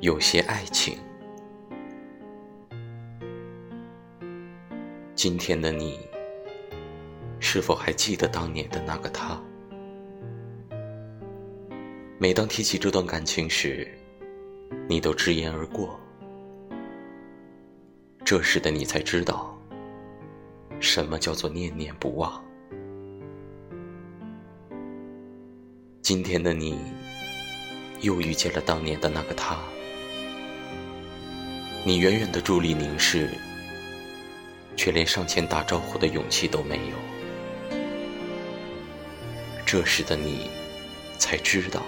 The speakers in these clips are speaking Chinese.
有些爱情。今天的你，是否还记得当年的那个他？每当提起这段感情时，你都直言而过。这时的你才知道，什么叫做念念不忘。今天的你，又遇见了当年的那个他。你远远的伫立凝视，却连上前打招呼的勇气都没有。这时的你，才知道，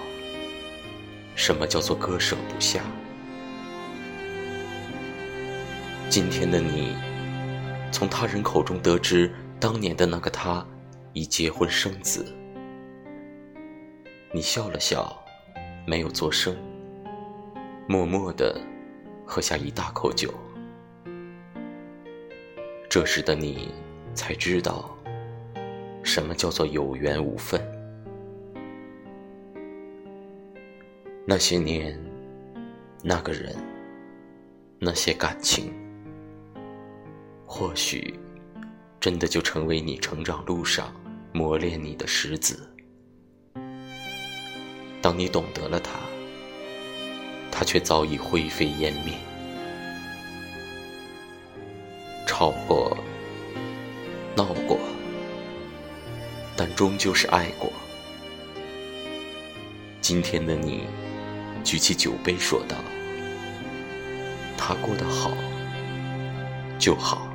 什么叫做割舍不下。今天的你，从他人口中得知，当年的那个他，已结婚生子。你笑了笑，没有作声，默默的喝下一大口酒。这时的你，才知道，什么叫做有缘无分。那些年，那个人，那些感情。或许，真的就成为你成长路上磨练你的石子。当你懂得了他，却早已灰飞烟灭。吵过，闹过，但终究是爱过。今天的你，举起酒杯说道：“他过得好，就好。”